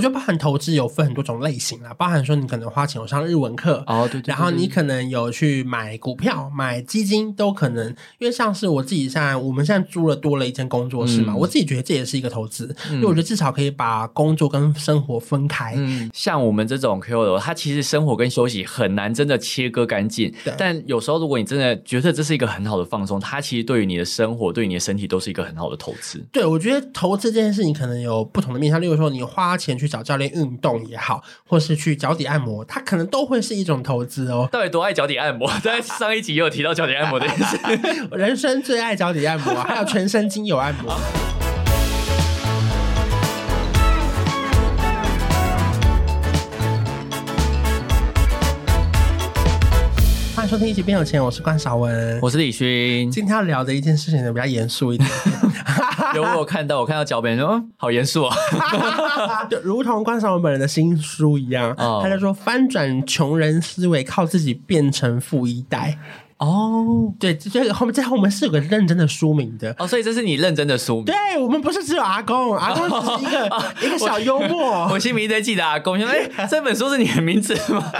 我觉得包含投资有分很多种类型啦，包含说你可能花钱有上日文课，哦，对对然后你可能有去买股票、买基金，都可能。因为像是我自己现在，我们现在租了多了一间工作室嘛，嗯我自己觉得这也是一个投资，因为我觉得至少可以把工作跟生活分开。嗯，像我们这种 KOL，他其实生活跟休息很难真的切割干净对。但有时候，如果你真的觉得这是一个很好的放松，它其实对于你的生活、对于你的身体都是一个很好的投资。对，我觉得投资这件事情可能有不同的面向，例如说你花钱去找教练运动也好，或是去脚底按摩，它可能都会是一种投资哦。到底多爱脚底按摩？在上一集也有提到脚底按摩这件事。我 人生最爱脚底按摩，还有全身精油按摩。欢迎收听《一起变有钱》，我是关少文。我是李勋，今天要聊的一件事情呢，比较严肃一点，有我有看到，我看到脚本说，嗯，好严肃啊。就如同观赏我本人的新书一样，哦他就说翻转穷人思维，靠自己变成富一代。哦对，这这个后面在后面是有个认真的书名的。哦，所以这是你认真的书名。对我们不是只有阿公，阿公只是一个、一个小幽默，我心里一直在记得阿公，说哎，这本书是你的名字吗？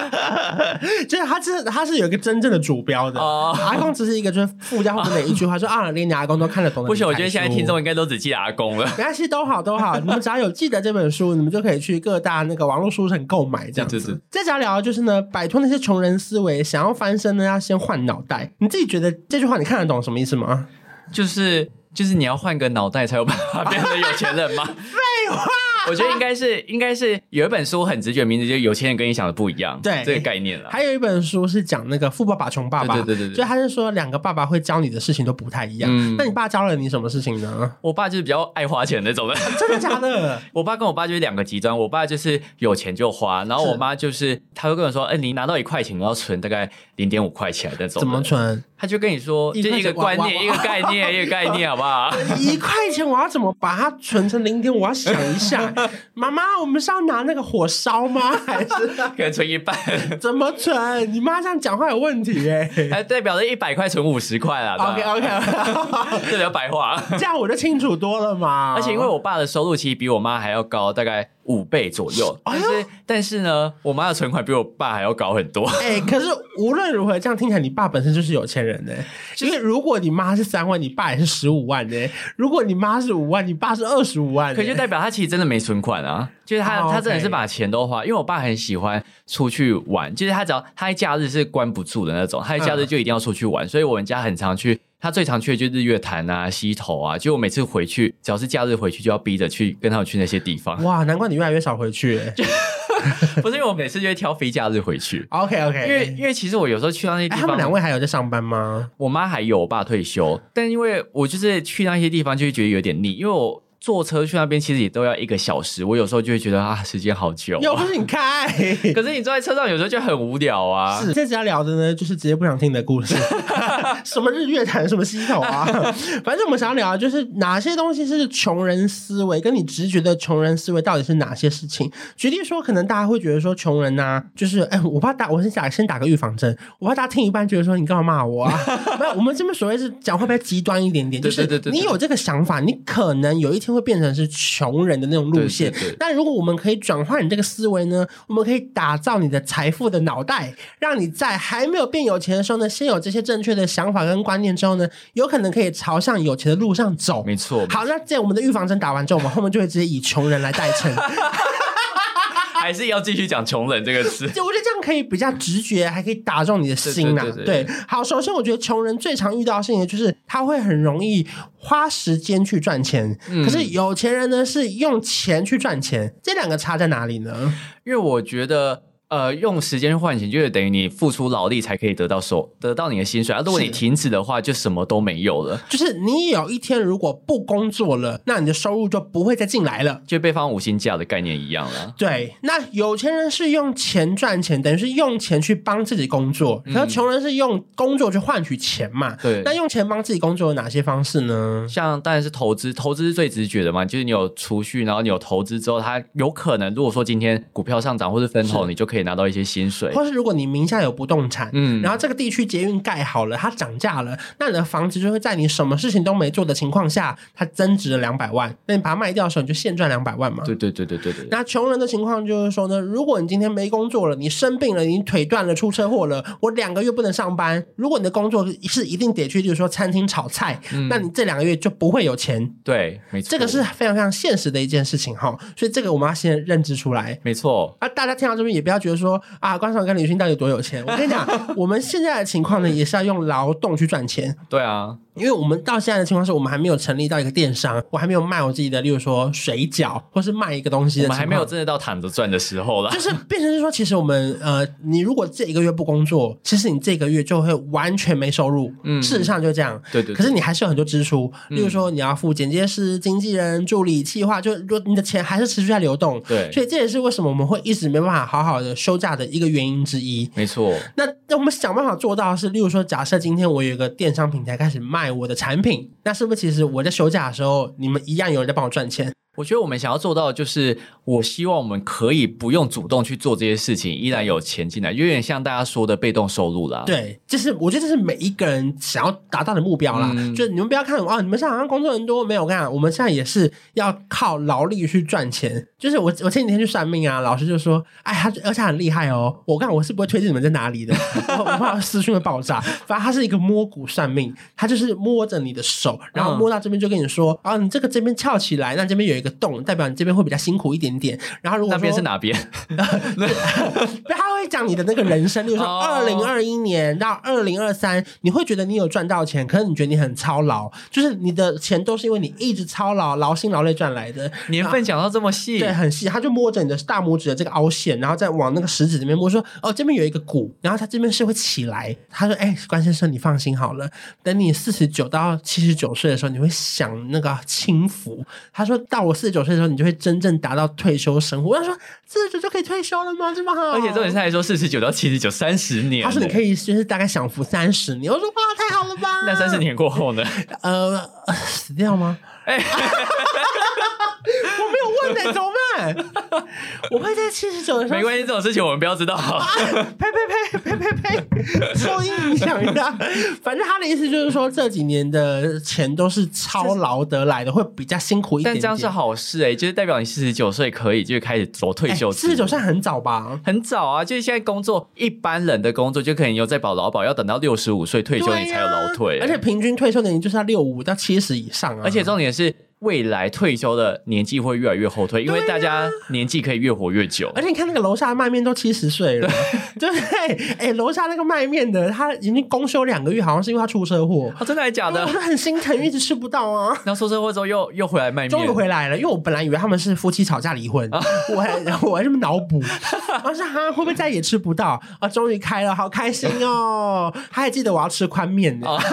就是他是他是有一个真正的主标的。哦 阿公只是一个就是附加后面的一句话，说啊，连你阿公都看得懂的。不行，我觉得现在听众应该都只记得阿公了。没关系，都好都好，你们只要有记得这本书，你们就可以去各大那个网络书城购买这样子。对对对这集要聊的就是呢，摆脱那些穷人思维，想要翻身呢，要先换脑袋。你自己觉得这句话你看得懂什么意思吗？就是就是你要换个脑袋才有办法变成有钱人吗？废话。我觉得应该是应该是有一本书很直觉，名字就是有钱人跟你想的不一样，对这个概念了。还有一本书是讲那个富爸爸穷爸爸，对对对对对就他是说两个爸爸会教你的事情都不太一样。嗯那你爸教了你什么事情呢？我爸就是比较爱花钱那种的。真的假的？我爸跟我爸就是两个极端，我爸就是有钱就花，然后我妈就是她会跟我说，哎、你拿到一块钱，你要存大概零点五块钱那种。怎么？存？他就跟你说，一块钱就一个观念，一个概念，一个概念，好不好？一块钱我要怎么把它存成零点？我要想一下。妈妈，我们是要拿那个火烧吗？还是可能存一半，怎么存？你妈这样讲话有问题哎、还代表着一百块存五十块啦。OK OK，这比较白话。这样我就清楚多了嘛。而且因为我爸的收入其实比我妈还要高，大概五倍左右。哎但是但是呢，我妈的存款比我爸还要高很多。哎、可是无论如何，这样听起来你爸本身就是有钱人呢、因为如果你妈是三万，你爸也是十五万呢、如果你妈是五万，你爸是二十五万、呢。可就代表他其实真的没存款啊，就是他、哦他真的是把钱都花，因为我爸很喜欢出去玩，就是他只要他一假日是关不住的那种，他一假日就一定要出去玩，所以我们家很常去。他最常去的就是日月潭啊、溪头啊，就我每次回去，只要是假日回去，就要逼着去跟他们去那些地方。哇，难怪你越来越少回去、欸。不是因为我每次就会挑非假日回去，OK OK，因为因为其实我有时候去到那些地哎、方，他们两位还有在上班吗？我妈还有，我爸退休，但因为我就是去那些地方就会觉得有点腻，因为我坐车去那边其实也都要一个小时，我有时候就会觉得啊，时间好久、啊。又不是你开。可是你坐在车上有时候就很无聊啊。是，这次要聊的呢，就是直接不想听的故事，什么日月潭，什么溪头啊，反正我们想要聊的就是哪些东西是穷人思维，跟你直觉的穷人思维到底是哪些事情。举例说，可能大家会觉得说穷人呐、就是哎，我怕打，我先打先打个预防针，我怕大家听一半觉得说你干嘛骂我啊？没有，我们这边所谓是讲会不会极端一点点，就是你有这个想法，你可能有一天会变成是穷人的那种路线对对对。但如果我们可以转换你这个思维呢，我们可以打造你的财富的脑袋，让你在还没有变有钱的时候呢，先有这些正确的想法跟观念之后呢，有可能可以朝向有钱的路上走。没错，好，那在我们的预防针打完之后，我们后面就会直接以穷人来代称。还是要继续讲穷人这个词。就我觉得这样可以比较直觉，还可以打中你的心呐、对好，首先我觉得穷人最常遇到的事情就是他会很容易花时间去赚钱，嗯可是有钱人呢是用钱去赚钱，这两个差在哪里呢？因为我觉得。呃，用时间换钱，就是等于你付出劳力才可以得到收得到你的薪水啊。如果你停止的话，就什么都没有了，就是你有一天如果不工作了，那你的收入就不会再进来了。就被放五星假的概念一样了。对，那有钱人是用钱赚钱，等于是用钱去帮自己工作；，然后穷人是用工作去换取钱嘛。嗯对那用钱帮自己工作有哪些方式呢？像当然是投资，投资是最直觉的嘛，就是你有储蓄，然后你有投资之后，它有可能如果说今天股票上涨或是分红，你就可以以拿到一些薪水。或是如果你名下有不动产，嗯然后这个地区捷运盖好了，它涨价了，那你的房子就会在你什么事情都没做的情况下，它增值了两百万，那你把它卖掉的时候，你就现赚两百万嘛。对对对对对对，那穷人的情况就是说呢，如果你今天没工作了，你生病了，你腿断了，出车祸了，我两个月不能上班。如果你的工作是一定得去，就是说餐厅炒菜，那你这两个月就不会有钱。对，没错，这个是非常非常现实的一件事情哈，所以这个我们要先认知出来。没错。啊，大家听到这边也不要觉得说啊，关爽跟李勋到底多有钱。我跟你讲，我们现在的情况呢，也是要用劳动去赚钱。对啊，因为我们到现在的情况是我们还没有成立到一个电商，我还没有卖我自己的，例如说水饺，或是卖一个东西的，我们还没有真的到躺着赚的时候啦。就是变成是说，其实我们呃，你如果这一个月不工作，其实你这个月就会完全没收入。嗯事实上就这样。对对对可是你还是有很多支出，例如说你要付剪接师、经纪人、助理、企划，就如果你的钱还是持续在流动。对所以这也是为什么我们会一直没办法好好的休假的一个原因之一。没错，那那我们想办法做到的是，例如说，假设今天我有一个电商平台开始卖我的产品，那是不是其实我在休假的时候，你们一样有人在帮我赚钱？我觉得我们想要做到的就是，我希望我们可以不用主动去做这些事情，依然有钱进来，有点像大家说的被动收入啦。对，这是我觉得这是每一个人想要达到的目标啦。嗯就是你们不要看哦，你们现在好像工作人多，没有我跟你讲，我们现在也是要靠劳力去赚钱。就是我我前几天去算命啊，老师就说，哎，他而且很厉害哦。我看我是不会推荐你们在哪里的，我我怕私讯会爆炸。反正他是一个摸骨算命，他就是摸着你的手，然后嗯摸到这边就跟你说，啊，你这个这边翘起来，那这边有一个洞，代表你这边会比较辛苦一点点。然后如果那边是哪边？对，他会讲你的那个人生，例如说哦二零二一年到二零二三，你会觉得你有赚到钱，可是你觉得你很操劳，就是你的钱都是因为你一直操劳、劳心劳累赚来的。年份讲到这么细，对，很细，他就摸着你的大拇指的这个凹陷，然后再往那个食指这边摸，说：“哦，这边有一个骨，然后它这边是会起来。”他说：“哎，关先生，你放心好了，等你四十九到七十九岁的时候，你会享那个清福。”他说到我四十九岁的时候，你就会真正达到退休生活。我想说，四十九就可以退休了吗？这么好？而且重点是还说四十九到七十九，三十年。他说你可以，就是大概享福三十年。我说哇，太好了吧？那三十年过后呢？呃呃死掉吗？哎 我没有问呢、怎么办？我会在七十九的时候没关系，这种事情我们不要知道。呸呸呸呸呸呸，受音影响一下。反正他的意思就是说，这几年的钱都是操劳得来的，会比较辛苦一点点。但这样是好事哎、就是代表你四十九岁可以就开始走退休制。四十九算很早吧？很早啊，就是现在工作，一般人的工作就可能有在保劳保，要等到六十五岁退休你才有劳退、而且平均退休年龄就是要六五到七十以上啊。而且重点是是未来退休的年纪会越来越后退，因为大家年纪可以越活越久。而且你看那个楼下的卖面都七十岁了，对不对？哎，楼下那个卖面的，他已经公休两个月，好像是因为他出车祸。哦，真的还假的我？就很心疼，一直吃不到啊。然后出车祸之后又又回来卖面，终于回来了，因为我本来以为他们是夫妻吵架离婚，我还我还这么脑补，我说哈会不会再也吃不到啊？终于开了，好开心哦！他还记得我要吃宽面呢。哦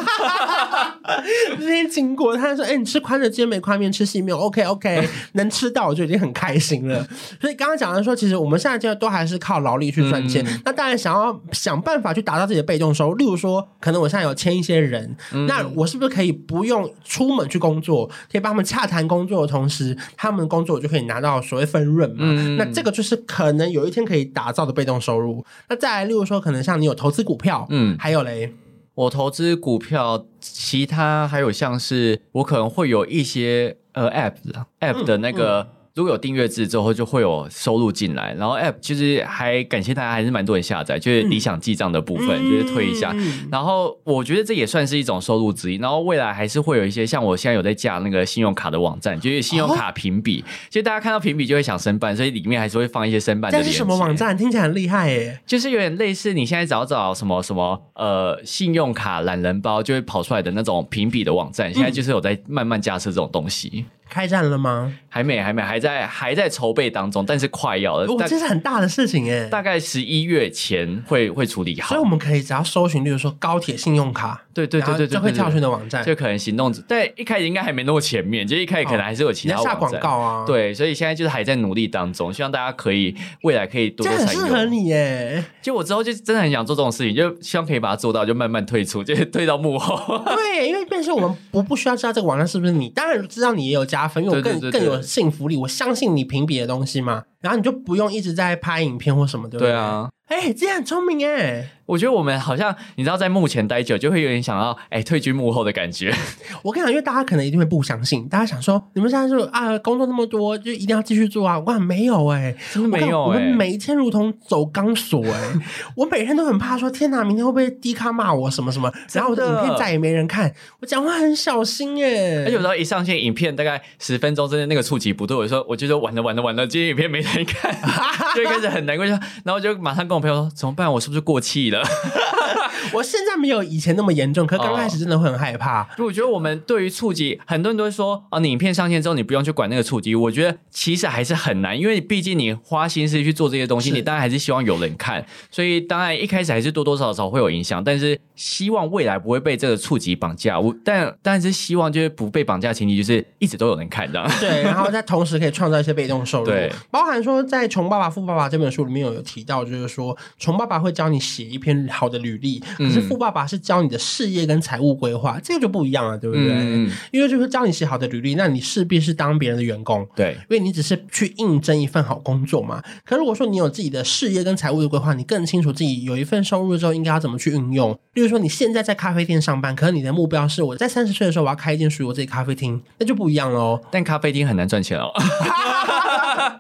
那天经过，他说：“哎、你吃宽的，今天没宽面，吃细面。”OK OK，能吃到我就已经很开心了。所以刚刚讲的说，其实我们现在就都还是靠劳力去赚钱。嗯那当然想要想办法去达到自己的被动收入，例如说，可能我现在有签一些人，嗯那我是不是可以不用出门去工作，可以帮他们洽谈工作的同时，他们的工作我就可以拿到所谓分润嘛？嗯那这个就是可能有一天可以打造的被动收入。那再来，例如说，可能像你有投资股票，嗯还有嘞，我投资股票，其他还有像是我可能会有一些呃 app 的 app 的那个。如果有订阅制之后，就会有收入进来。然后 App 其实还感谢大家，还是蛮多人下载，就是理想记账的部分，就是推一下。嗯然后我觉得这也算是一种收入之一。然后未来还是会有一些像我现在有在架那个信用卡的网站，就是信用卡评比，其实大家看到评比就会想申办，所以里面还是会放一些申办的是什么网站？听起来很厉害耶！就是有点类似你现在找找什么什么呃信用卡懒人包，就会跑出来的那种评比的网站。现在就是有在慢慢架设这种东西，开战了吗？还没还没还在还在筹备当中，但是快要了，哦，大这是很大的事情哎。大概十一月前会会处理好所以。我们可以只要搜寻，例如说高铁信用卡，对对对对就会跳出你的网站，就可能行动只对一开始应该还没那么前面，就一开始可能还是有其你要下广。告啊。，对，所以现在就是还在努力当中，希望大家可以未来可以多这多参与。很适合你耶。就我之后就真的很想做这种事情，就希望可以把它做到，就慢慢退出，就是退到幕后。对，因为变成我们不不需要知道这个网站是不是你，当然知道你也有加分，因为我更对对对对更有信服力。我相信你评比的东西嘛，然后你就不用一直在拍影片或什么，对不对？对啊，哎，这样很聪明哎！我觉得我们好像你知道，在幕前待久，就会有点想要哎退居幕后的感觉。我跟你讲，因为大家可能一定会不相信，大家想说你们现在是啊工作那么多，就一定要继续做啊？我讲没有哎，真的没有我们哎每一天如同走钢索哎，我每天都很怕说天哪，明天会不会低咖骂我什么什么，然后我的影片再也没人看，我讲话很小心哎，而且有时候一上线影片大概十分钟之内那个触及不对，我说我就说完了完了完了，今天影片没人看，就会开始很难过，就然后我就马上跟我朋友说怎么办？我是不是过气了？我现在没有以前那么严重，可刚开始真的会很害怕。就我觉得我们对于触及，很多人都会说啊，你影片上线之后你不用去管那个触及，我觉得其实还是很难，因为毕竟你花心思去做这些东西，你当然还是希望有人看，所以当然一开始还是多多少少会有影响，但是希望未来不会被这个触及绑架。我但但是希望就是不被绑架的前提就是一直都有人看这样。对，然后在同时可以创造一些被动收入，对，包含说在《穷爸爸富爸爸》这本书里面有有提到，就是说穷爸爸会教你写一篇好的履历，可是嗯富爸爸是教你的事业跟财务规划，这个就不一样了，对不对？嗯，因为就是教你写好的履历，那你势必是当别人的员工。对。因为你只是去应征一份好工作嘛，可如果说你有自己的事业跟财务的规划，你更清楚自己有一份收入之后应该要怎么去运用。例如说你现在在咖啡店上班，可能你的目标是我在三十岁的时候我要开一间属于我自己咖啡厅，那就不一样喽。但咖啡厅很难赚钱哦。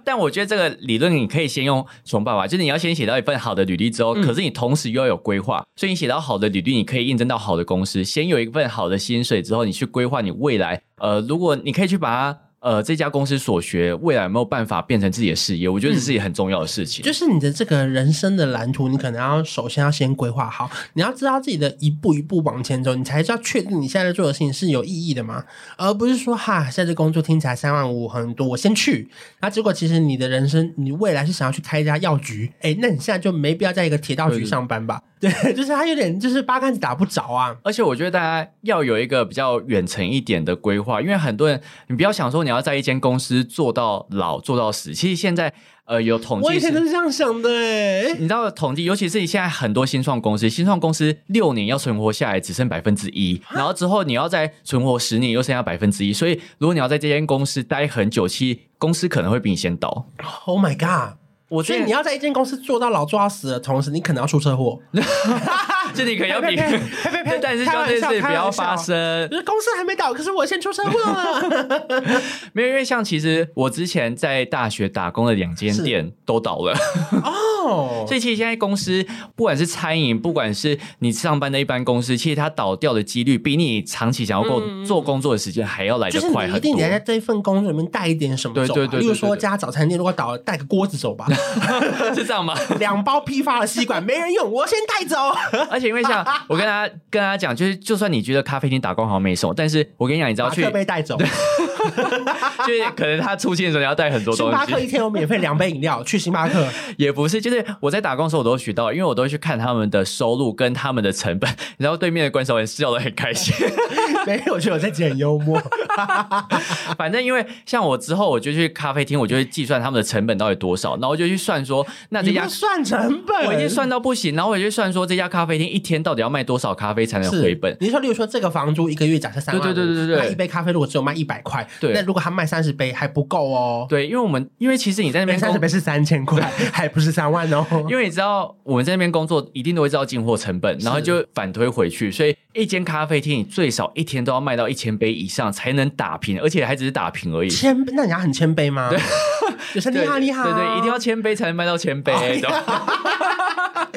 但我觉得这个理论你可以先用穷爸爸，就是你要先写到一份好的履历之后，可是你同时又要有规划，所以你写到好的履历，你可以应征到好的公司，先有一份好的薪水之后，你去规划你未来。呃，如果你可以去把它。呃，这家公司所学未来有没有办法变成自己的事业？我觉得这是一件很重要的事情。就是你的这个人生的蓝图，你可能要首先要先规划好，你要知道自己的一步一步往前走，你才知道确定你现在做的事情是有意义的嘛，而不是说哈，现在这工作听起来三万五很多，我先去，那结果其实你的人生，你未来是想要去开一家药局，哎，那你现在就没必要在一个铁道局上班吧？对，就是他有点就是八竿子打不着啊。而且我觉得大家要有一个比较远程一点的规划，因为很多人，你不要想说你要在一间公司做到老做到死。其实现在呃有统计我以前都，是这样想的哎，你知道统计，尤其是你现在很多新创公司，新创公司六年要存活下来只剩百分之一，然后之后你要再存活十年又剩下百分之一，所以如果你要在这间公司待很久，其实公司可能会比你先倒。，Oh my god！我觉得你要在一间公司做到老做到死的同时，你可能要出车祸。就你可能要比，但是希望这件事不要发生。就是公司还没倒，可是我先出车祸了。没有，因为像其实我之前在大学打工的两间店都倒了，哦，所以其实现在公司不管是餐饮，不管是你上班的一般公司，其实它倒掉的几率比你长期想要够嗯做工作的时间还要来就是得快很多你一定得。在这一份工作里面带一点什么对对对对例如说家早餐店如果倒了，带个锅子走吧，是这样吗？两包批发的吸管没人用，我先带走。而且因为像我跟大家跟大家讲，就是就算你觉得咖啡厅打工好像没什么，但是我跟你讲，你只要去，克杯带走，就是可能他出现的时候你要带很多东西星巴克，一天有免费两杯饮料，去星巴克。也不是，就是我在打工的时候我都会学到，因为我都会去看他们的收入跟他们的成本，然后对面的关守人笑得很开心。没有，我觉得我在很幽默。反正因为像我之后我就去咖啡厅，我就会计算他们的成本到底多少，然后我就去算说，那这家算成本，我已经算到不行，然后我就去算说这家咖啡厅一天到底要卖多少咖啡才能是回本。你说，例如说这个房租一个月假设三万五，对对对对一杯咖啡如果只有卖一百块，对那如果他卖三十杯还不够哦。对，因为我们因为其实你在那边三十杯是三千块，还不是三万哦。因为你知道我们在那边工作，一定都会知道进货成本，然后就反推回去，所以一间咖啡厅你最少一天都要卖到一千杯以上才能打平，而且还只是打平而已。谦，那人家很谦卑吗？对，就是你对好，你好，对对，一定要。千杯才能卖到千杯，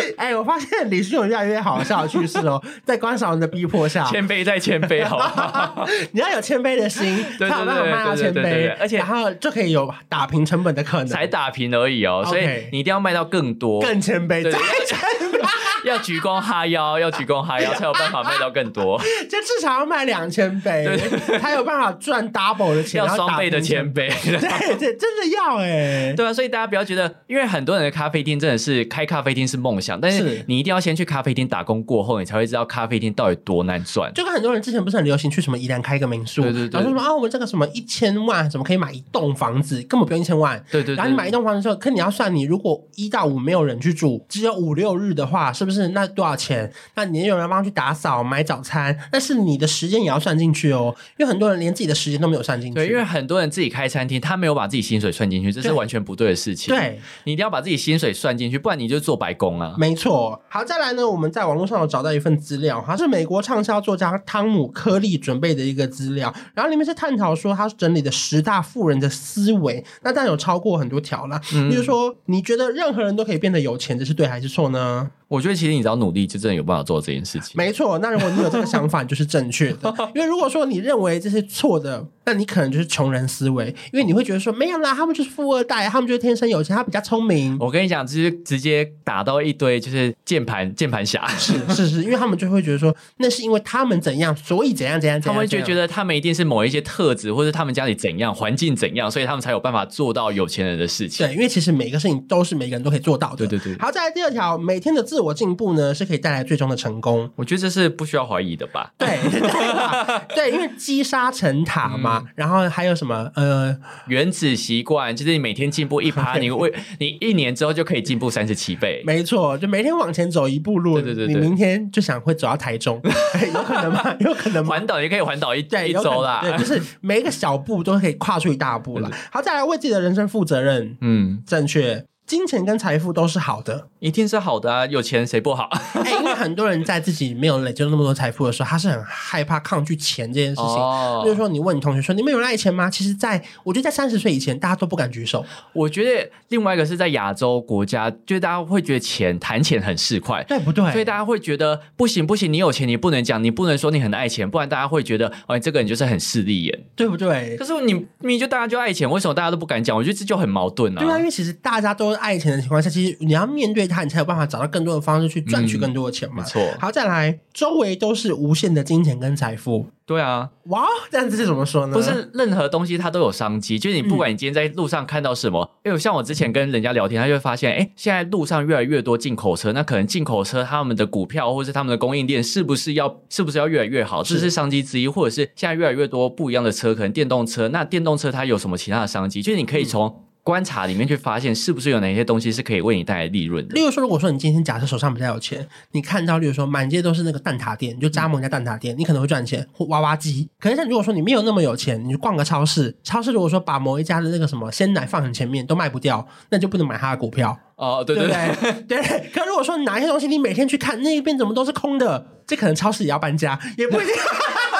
哎，我发现李迅有越来越好笑的趋势哦，在观赏人的逼迫下，谦卑再谦卑，好不好？你要有谦卑的心，对才有办法卖到谦卑，而且然后就可以有打平成本的可能，才打平而已哦，所以你一定要卖到更多，更谦卑，再谦卑 要鞠躬哈腰，要鞠躬哈腰才有办法卖到更多，就至少要卖两千杯对，才有办法赚 double 的钱，要双倍的平成千杯。对对，真的要哎，对啊，所以大家不要觉得，因为很多人的咖啡厅真的是开咖啡厅是梦想，想，但是是你一定要先去咖啡厅打工过后，你才会知道咖啡厅到底多难赚。就跟很多人之前不是很流行去什么宜兰开一个民宿，对对对然后说啊，我们这个什么一千万，怎么可以买一栋房子，根本不用一千万。对对对，然后你买一栋房子之后，可你要算你如果一到五没有人去住，只有五六日的话，是不是那多少钱？那你也有人帮去打扫、买早餐，但是你的时间也要算进去哦，因为很多人连自己的时间都没有算进去。对，因为很多人自己开餐厅，他没有把自己薪水算进去，这是完全不对的事情。，对，你一定要把自己薪水算进去，不然你就做白工啊。没错。好，再来呢，我们在网络上有找到一份资料，它是美国畅销作家汤姆·科利准备的一个资料，然后里面是探讨说他整理的十大富人的思维，那当然有超过很多条啦。嗯比如说，你觉得任何人都可以变得有钱，这是对还是错呢？我觉得其实你只要努力，就真的有办法做这件事情。没错，那如果你有这个想法，你就是正确的。因为如果说你认为这是错的，那你可能就是穷人思维，因为你会觉得说没有啦，他们就是富二代，他们就是天生有钱，他比较聪明。我跟你讲，就是直接打到一堆就是键盘键盘侠，是是是，因为他们就会觉得说，那是因为他们怎样，所以怎样怎样怎样。他们就觉得他们一定是某一些特质，或者他们家里怎样，环境怎样，所以他们才有办法做到有钱人的事情。对，因为其实每个事情都是每个人都可以做到的。对对对好，再来第二条，每天的自我进步呢，是可以带来最终的成功。我觉得这是不需要怀疑的吧？对 对对，因为积沙成塔嘛，然后还有什么呃，原子习惯就是你每天进步一趴，你为你一年之后就可以进步三十七倍。没错，就每天往前走一步路，对对对对你明天就想会走到台中，有可能吗？有可能吗？环岛也可以环岛一对，一周啦。对，就是每一个小步都可以跨出一大步了。好，再来为自己的人生负责任，嗯，正确。金钱跟财富都是好的，一定是好的啊，有钱谁不好？哎、因为很多人在自己没有累积那么多财富的时候，他是很害怕抗拒钱这件事情。哦就是说，你问你同学说你们有人爱钱吗？其实在，我觉得在三十岁以前，大家都不敢举手。我觉得另外一个是在亚洲国家，就是大家会觉得钱谈钱很市侩。对不对？所以大家会觉得不行不行，你有钱你不能讲，你不能说你很爱钱，不然大家会觉得哦，你这个人就是很势利眼。对不对？可是你明明就大家就爱钱，为什么大家都不敢讲？我觉得这就很矛盾啊。对啊，因为其实大家都爱钱的情况下，其实你要面对它，你才有办法找到更多的方式去赚取更多的钱嘛。没错好，再来，周围都是无限的金钱跟财富。对啊，哇，这样子是怎么说呢？不是任何东西它都有商机，就是你不管你今天在路上看到什么，因为像我之前跟人家聊天，他就会发现，哎，现在路上越来越多进口车，那可能进口车他们的股票或是他们的供应链是不是要是不是要越来越好，这是是商机之一，或者是现在越来越多不一样的车，可能电动车，那电动车它有什么其他的商机？就是你可以从观察里面去发现，是不是有哪些东西是可以为你带来利润的。例如说，如果说你今天假设手上比较有钱，你看到例如说满街都是那个蛋挞店，你就加盟一家蛋挞店，你可能会赚钱，或娃娃机。可是像如果说你没有那么有钱，你去逛个超市，超市如果说把某一家的那个什么鲜奶放很前面都卖不掉，那就不能买它的股票，哦，对对对？对。可如果说哪一些东西你每天去看，那一边怎么都是空的，这可能超市也要搬家，也不一定。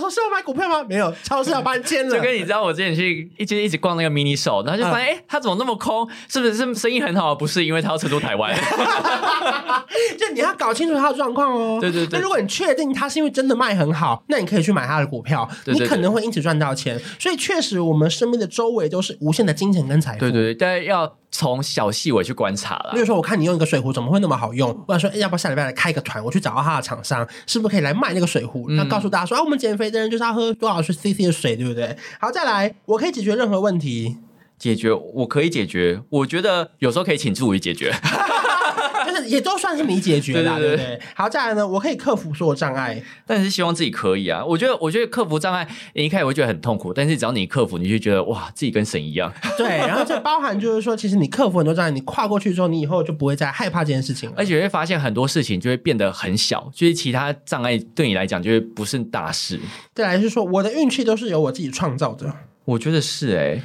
大家一定想说是要买股票吗？没有，超市要搬迁了。就跟你知道，我之前去一直一直逛那个 mini show，然后就发现，哎、它怎么那么空？是不是是生意很好？不是，因为它要承租台湾。就你要搞清楚它的状况哦。对对对那如果你确定它是因为真的卖很好，那你可以去买它的股票，对对对你可能会因此赚到钱。所以确实，我们身边的周围都是无限的金钱跟财富。对对对，但是要从小细微去观察了例。如说，我看你用一个水壶怎么会那么好用？或者说，哎要不要下礼拜来开一个团，我去找到他的厂商，是不是可以来卖那个水壶？那、告诉大家说，啊，我们减肥的人就是要喝多少是 CC 的水，对不对？好，再来，我可以解决任何问题，解决我可以解决，我觉得有时候可以请助理解决。就是也都算是你解决啦，对对对对不对？好，再来呢，我可以克服所有障碍。但是希望自己可以啊。我觉得，我觉得克服障碍，你一开始会觉得很痛苦，但是只要你克服，你就觉得哇，自己跟神一样。对，然后这包含就是说，其实你克服很多障碍，你跨过去之后，你以后就不会再害怕这件事情了。而且会发现很多事情就会变得很小，就是其他障碍对你来讲就是不是大事。再来是说，我的运气都是由我自己创造的。我觉得是哎、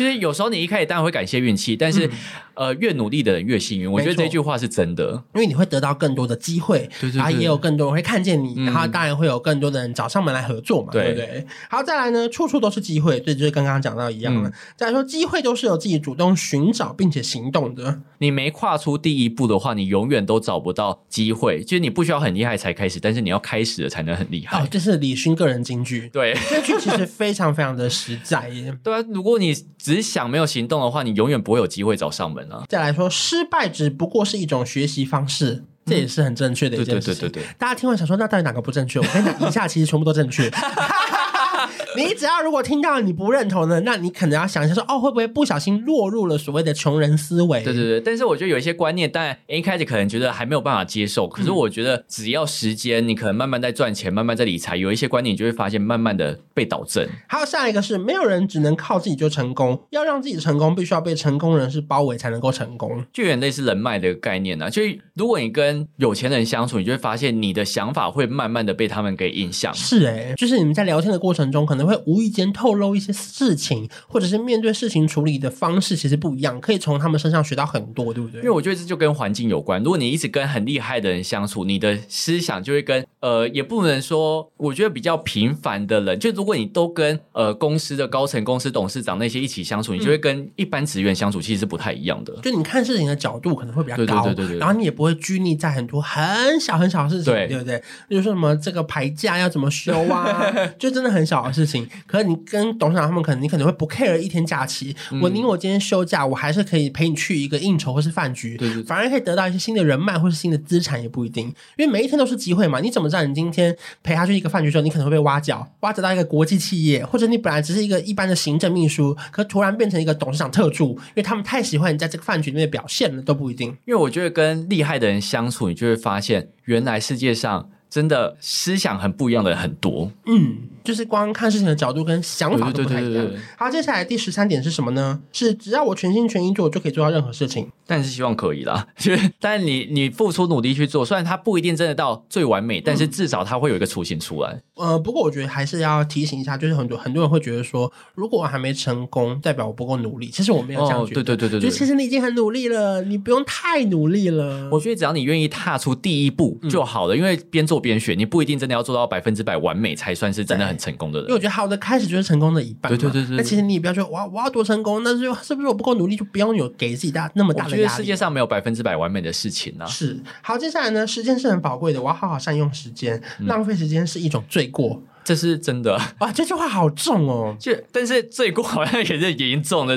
就是有时候你一开始当然会感谢运气，但是、呃，越努力的人越幸运。我觉得这句话是真的。因为你会得到更多的机会，对对对然后也有更多人会看见你，嗯然后当然会有更多的人找上门来合作嘛，对对不对？好，再来呢，处处都是机会，这就是刚刚讲到一样了。嗯再来说，机会都是由自己主动寻找并且行动的。你没跨出第一步的话，你永远都找不到机会。就是你不需要很厉害才开始，但是你要开始了才能很厉害。哦，这是李勋个人金句，对这句其实非常非常的实在耶。对啊，如果你只是想没有行动的话，你永远不会有机会找上门啊。再来说，失败只不过是一种学习方式，这也是很正确的一件事情。对对对对，大家听完想说，那到底哪个不正确？我跟你讲，以下其实全部都正确。你只要如果听到你不认同的，那你可能要想一下说，哦，会不会不小心落入了所谓的穷人思维？对对对，但是我觉得有一些观念，当然一开始可能觉得还没有办法接受，可是我觉得只要时间，你可能慢慢在赚钱，慢慢在理财，有一些观念你就会发现慢慢的被导正。还有下一个是，没有人只能靠自己就成功，要让自己成功，必须要被成功人士包围才能够成功。就有点类似人脉的概念啊，就是如果你跟有钱人相处，你就会发现你的想法会慢慢的被他们给影响。是诶、就是你们在聊天的过程中，可能会无意间透露一些事情，或者是面对事情处理的方式其实不一样，可以从他们身上学到很多，对不对因为？我觉得这就跟环境有关。如果你一直跟很厉害的人相处，你的思想就会跟呃，也不能说，我觉得比较平凡的人，就如果你都跟呃公司的高层、公司董事长那些一起相处，你就会跟一般职员相处，其实是不太一样的。就你看事情的角度可能会比较对对高，对对对然后你也不会拘泥在很多很小很小的事情，对对不对？比如说什么这个牌价要怎么修啊，就真的很小的事情。可是你跟董事长他们可能你可能会不 care 一天假期，嗯我宁我今天休假，我还是可以陪你去一个应酬或是饭局，对对对反而可以得到一些新的人脉或是新的资产也不一定，因为每一天都是机会嘛。你怎么知道你今天陪他去一个饭局之后，你可能会被挖角，挖角到一个国际企业，或者你本来只是一个一般的行政秘书，可突然变成一个董事长特助，因为他们太喜欢你在这个饭局里面的表现了，都不一定。因为我觉得跟厉害的人相处，你就会发现，原来世界上真的思想很不一样的人很多。嗯，就是光看事情的角度跟想法都不太一样对对对对对。好，接下来第十三点是什么呢？是只要我全心全意做，我就可以做到任何事情。但是希望可以啦，就是但你你付出努力去做，虽然它不一定真的到最完美，但是至少它会有一个雏形出来。呃，不过我觉得还是要提醒一下，就是很多很多人会觉得说，如果我还没成功，代表我不够努力。其实我没有这样哦，觉得。对对对对对。就其实你已经很努力了，你不用太努力了。我觉得只要你愿意踏出第一步就好了，因为边做边学，你不一定真的要做到百分之百完美才算是真的很成功的人。因为我觉得好的开始就是成功的一半嘛。对对对那其实你也不要觉得哇，我要多成功，那就是不是我不够努力，就不用有给自己大那么大的压力觉得世界。上没有百分之百完美的事情啊。是好，接下来呢，时间是很宝贵的，我要好好善用时间，嗯浪费时间是一种罪过。这是真的。哇，这句话好重哦。就但是罪过好像也是严重的，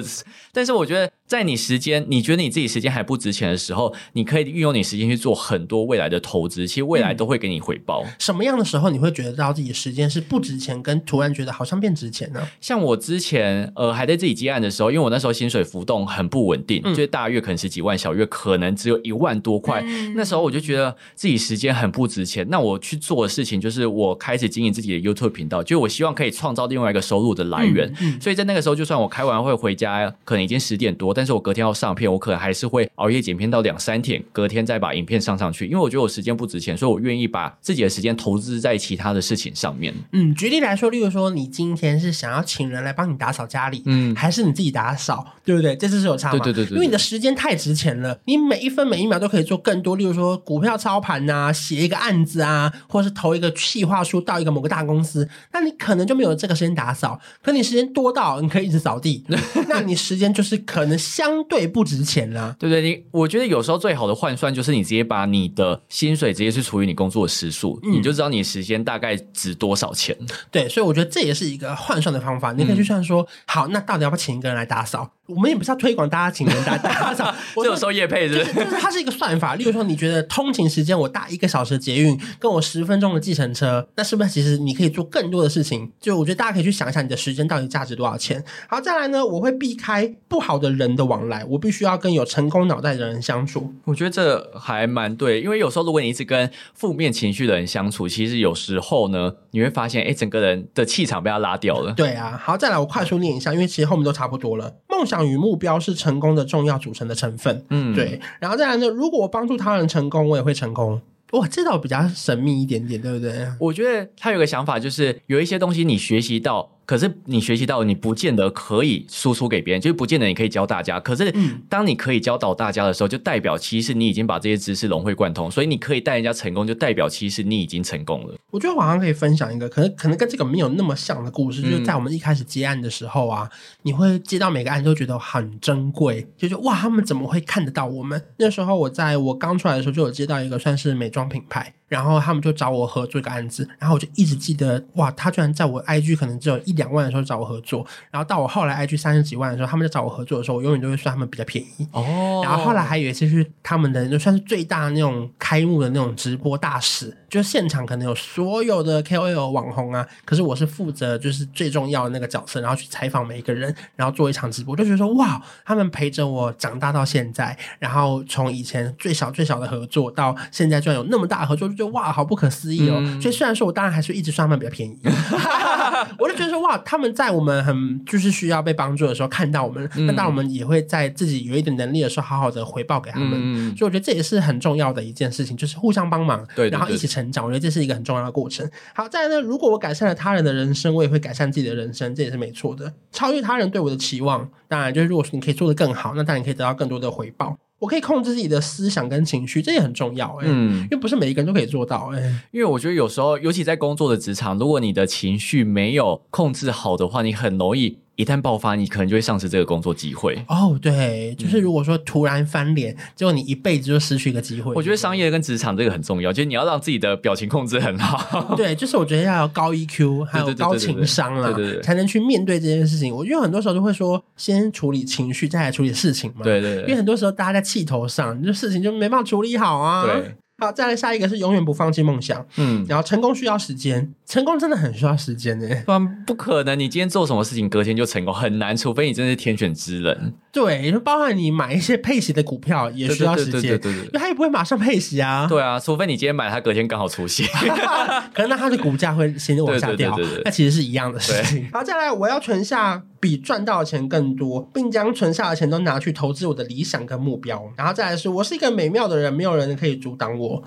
但是我觉得在你时间，你觉得你自己时间还不值钱的时候，你可以运用你时间去做很多未来的投资，其实未来都会给你回报。什么样的时候你会觉得到自己的时间是不值钱，跟突然觉得好像变值钱呢？像我之前呃还在自己接案的时候，因为我那时候薪水浮动很不稳定，就是大月可能十几万，小月可能只有一万多块。那时候我就觉得自己时间很不值钱，那我去做的事情就是我开始经营自己的 YouTube 频道，就我希望可以创造另外一个收入的来源。所以在那个时候，就算我开完会回家，可能已经十点多，但是我隔天要上片，我可能还是会熬夜剪片到两三点，隔天再把影片上上去，因为我觉得我时间不值钱，所以我愿意把自己的时间投资在其他的事情上面。嗯，举例来说，例如说你今天是想要请人来帮你打扫家里，嗯还是你自己打扫，对不对？这次是有差吗？对对对对对因为你的时间太值钱了，你每一分每一秒都可以做更多，例如说股票操盘呐、写一个案子啊，或者是投一个企划书到一个某个大公司，那你可能就没有这个时间打扫，可你时间多到你可以一直扫地，那你时间就是可能相对不值钱啦。对不对？你我觉得有时候最好的换算就是你直接把你的薪水直接去除以你工作的时数，你就知道你时间大概值多少钱。对，所以我觉得这也是一个换算的方法。你可以去算说，好，那到底要不要请一个人来打扫？我们也不是要推广大家请人来打扫，我有收业配是不？就是它是一个算法。例如说，你觉得通勤时间我搭一个小时的捷运，跟我十分钟的计程车，那是不是其实你可以做更多的事情？就我觉得大家可以去想一下，你的时间到底价值多少钱。好，再来呢，我会避开不好的人的往来，我必须要跟有成功脑袋的人相处。我觉得这还蛮对，因为有时候如果你一直跟负面情绪的人相处，其实有时候呢，你会发现，哎，整个人的气场被他拉掉了。对啊，好，再来我快速念一下，因为其实后面都差不多了。梦想与目标是成功的重要组成的成分。嗯，对，然后再来呢，如果我帮助他人成功，我也会成功。哇，这倒比较神秘一点点，对不对？我觉得他有个想法，就是有一些东西你学习到，可是你学习到，你不见得可以输出给别人，就是不见得你可以教大家。可是当你可以教导大家的时候，就代表其实你已经把这些知识融会贯通，所以你可以带人家成功，就代表其实你已经成功了。我觉得我好像可以分享一个，可能可能跟这个没有那么像的故事，嗯就是在我们一开始接案的时候啊，你会接到每个案都觉得很珍贵，就是哇，他们怎么会看得到我们？那时候我在我刚出来的时候就有接到一个算是美妆品牌，然后他们就找我合作一个案子，然后我就一直记得，哇，他居然在我 IG 可能只有一两万的时候找我合作，然后到我后来 IG 三十几万的时候，他们就找我合作的时候，我永远都会算他们比较便宜。哦，然后后来还有一次是他们的就算是最大的那种开幕的那种直播大使，就是现场可能有所有的 KOL 网红啊，可是我是负责就是最重要的那个角色，然后去采访每一个人，然后做一场直播，就觉得说哇，他们陪着我长大到现在，然后从以前最小最小的合作到现在居然有那么大的合作，就觉得哇，好不可思议哦。嗯所以虽然说我当然还是一直算他们比较便宜，我就觉得说哇，他们在我们很就是需要被帮助的时候看到我们，嗯那当然我们也会在自己有一点能力的时候，好好的回报给他们。嗯，所以我觉得这也是很重要的一件事情，就是互相帮忙，对对然后一起成长。我觉得这是一个很重要的过程。好，再来呢，如果我改善了他人的人生，我也会改善自己的人生，这也是没错的。超越他人对我的期望，当然就是如果说你可以做得更好，那当然可以得到更多的回报。我可以控制自己的思想跟情绪，这也很重要哎、嗯。因，为不是每一个人都可以做到哎、因为我觉得有时候，尤其在工作的职场，如果你的情绪没有控制好的话，你很容易一旦爆发，你可能就会丧失这个工作机会。哦，对，就是嗯如果说突然翻脸，结果你一辈子就失去一个机会。我觉得商业跟职场这个很重要，就是你要让自己的表情控制很好。对，就是我觉得要有高 EQ，还有高情商啦，对对对对才能去面对这件事情。我觉得很多时候就会说，先处理情绪，再来处理事情嘛。对对对，因为很多时候大家在气头上，你这事情就没办法处理好啊。对，好，再来下一个是永远不放弃梦想，嗯，然后成功需要时间，成功真的很需要时间呢。不然不可能，你今天做什么事情，隔天就成功，很难，除非你真的是天选之人。对，就包含你买一些配息的股票也需要时间，对对对对因为它也不会马上配息啊。对啊，除非你今天买，它隔天刚好出现。可能那它的股价会先往下掉那其实是一样的事情。好，再来，我要存下比赚到的钱更多，并将存下的钱都拿去投资我的理想跟目标。然后再来是，我是一个美妙的人，没有人可以阻挡我。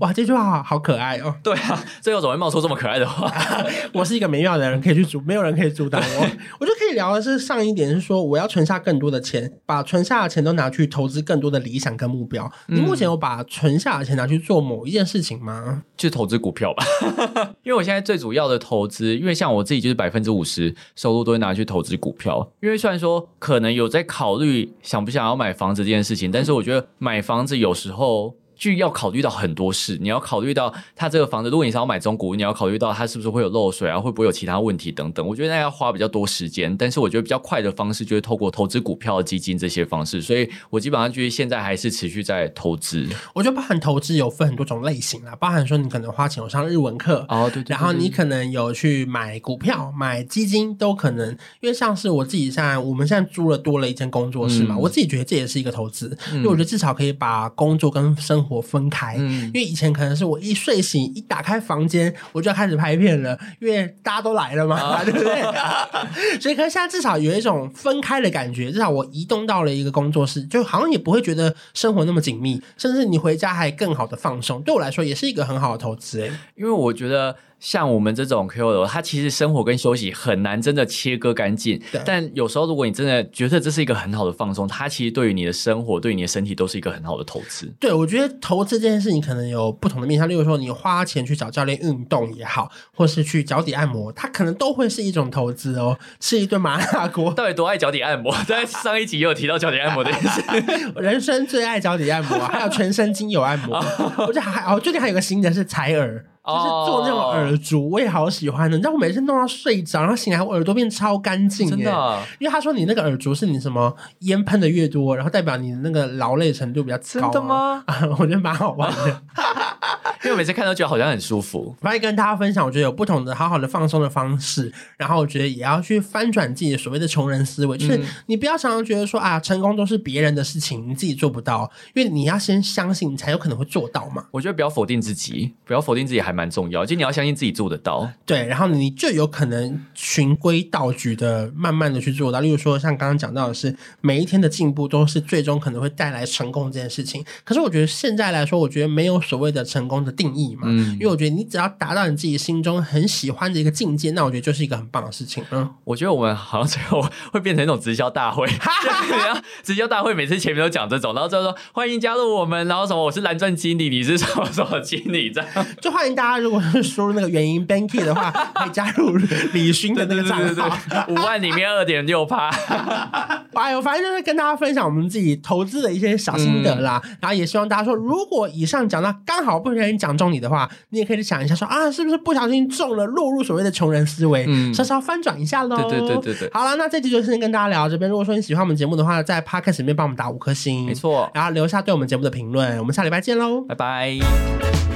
哇，这句话好好可爱哦！对啊，最后怎么会冒出这么可爱的话？我是一个没妙的人，可以去阻，没有人可以阻挡我。我就可以聊的是上一点是说，我要存下更多的钱，把存下的钱都拿去投资更多的理想跟目标。你目前有把存下的钱拿去做某一件事情吗？去投资股票吧，因为我现在最主要的投资，因为像我自己就是百分之五十收入都会拿去投资股票。因为虽然说可能有在考虑想不想要买房子这件事情，但是我觉得买房子有时候。就要考虑到很多事，你要考虑到他这个房子，如果你是要买中古，你要考虑到它是不是会有漏水啊，会不会有其他问题等等。我觉得那要花比较多时间，但是我觉得比较快的方式就是透过投资股票、基金这些方式，所以我基本上就是现在还是持续在投资。我觉得包含投资有分很多种类型啦，包含说你可能花钱有上日文课，哦，对对然后你可能有去买股票、买基金都可能，因为像是我自己现在，我们现在租了多了一间工作室嘛，嗯我自己觉得这也是一个投资，因为我觉得至少可以把工作跟生活分开。嗯因为以前可能是我一睡醒一打开房间，我就要开始拍片了，因为大家都来了嘛，啊对不对？所以可是现在至少有一种分开的感觉，至少我移动到了一个工作室，就好像也不会觉得生活那么紧密，甚至你回家还更好的放松。对我来说，也是一个很好的投资、欸。因为我觉得像我们这种 KOL，他其实生活跟休息很难真的切割干净。但有时候如果你真的觉得这是一个很好的放松，它其实对于你的生活、对于你的身体都是一个很好的投资。对，我觉得投资这件事情可能有不同的面向，例如说你花钱去找教练运动也好，或是去脚底按摩，它可能都会是一种投资哦。吃一顿麻辣锅，到底多爱脚底按摩？在上一集也有提到脚底按摩这件事。人生最爱脚底按摩，还有全身精油按摩。我觉得还哦，最近还有个新的是采耳。就是做那种耳烛，我也好喜欢的。你知道我每次弄到睡着，然后醒来，我耳朵变超干净，真的。啊、因为他说你那个耳烛是你什么烟喷的越多，然后代表你的那个劳累程度比较高、啊。真的吗？我觉得蛮好玩的。因为我每次看到觉得好像很舒服。反正跟大家分享，我觉得有不同的好好的放松的方式，然后我觉得也要去翻转自己的所谓的穷人思维，就是你不要常常觉得说啊，成功都是别人的事情，你自己做不到，因为你要先相信，你才有可能会做到嘛。我觉得不要否定自己，不要否定自己还蛮重要，就你要相信自己做得到。对，然后你就有可能循规蹈矩的慢慢的去做到。例如说，像刚刚讲到的是，每一天的进步都是最终可能会带来成功这件事情。可是我觉得现在来说，我觉得没有所谓的成功的定义嘛，嗯因为我觉得你只要达到你自己心中很喜欢的一个境界，那我觉得就是一个很棒的事情。嗯，我觉得我们好像最后会变成一种直销大会，哈 哈直销大会每次前面都讲这种，然后最后说欢迎加入我们，然后什么我是蓝钻经理，你是什么什么经理这样。就欢迎大家，如果是输入那个原因 Banky 的话，可以加入李勋的那个账号。五万里面二点六趴，哎呦，反正就是跟大家分享我们自己投资的一些小心得啦。然后也希望大家说，如果以上讲到刚好不小心讲中你的话，你也可以去想一下说啊，是不是不小心中了，落入所谓的穷人思维，嗯稍稍翻转一下喽。对对对对对好了，那这集就先跟大家聊到这边。如果说你喜欢我们节目的话，在 Podcast 里面帮我们打五颗星，没，错，然后留下对我们节目的评论。我们下礼拜见喽，拜拜。